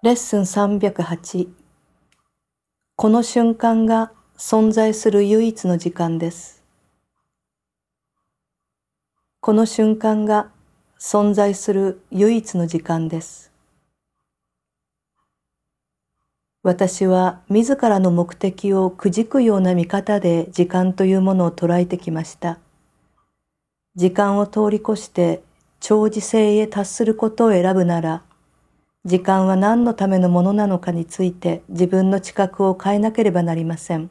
レッスン308この瞬間が存在する唯一の時間です。この瞬間が存在する唯一の時間です。私は自らの目的をくじくような見方で時間というものを捉えてきました。時間を通り越して長寿性へ達することを選ぶなら、時間は何のためのものなのかについて自分の知覚を変えなければなりません。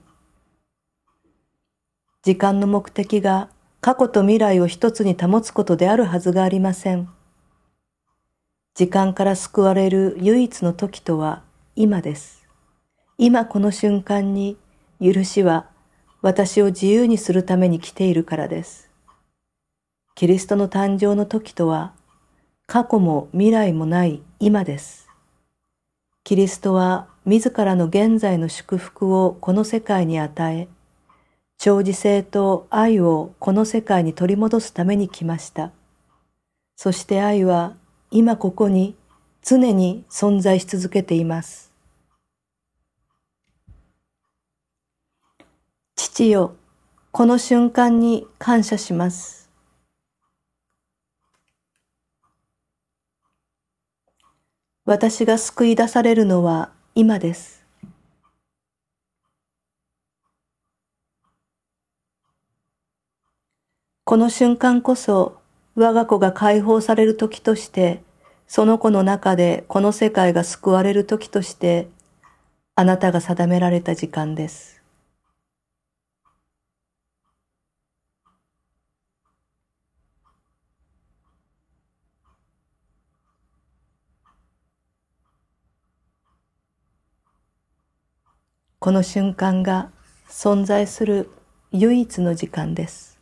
時間の目的が過去と未来を一つに保つことであるはずがありません。時間から救われる唯一の時とは今です。今この瞬間に許しは私を自由にするために来ているからです。キリストの誕生の時とは過去も未来もない今です。キリストは自らの現在の祝福をこの世界に与え、長寿性と愛をこの世界に取り戻すために来ました。そして愛は今ここに常に存在し続けています。父よ、この瞬間に感謝します。私が救い出されるのは今です。この瞬間こそ我が子が解放される時として、その子の中でこの世界が救われる時として、あなたが定められた時間です。この瞬間が存在する唯一の時間です。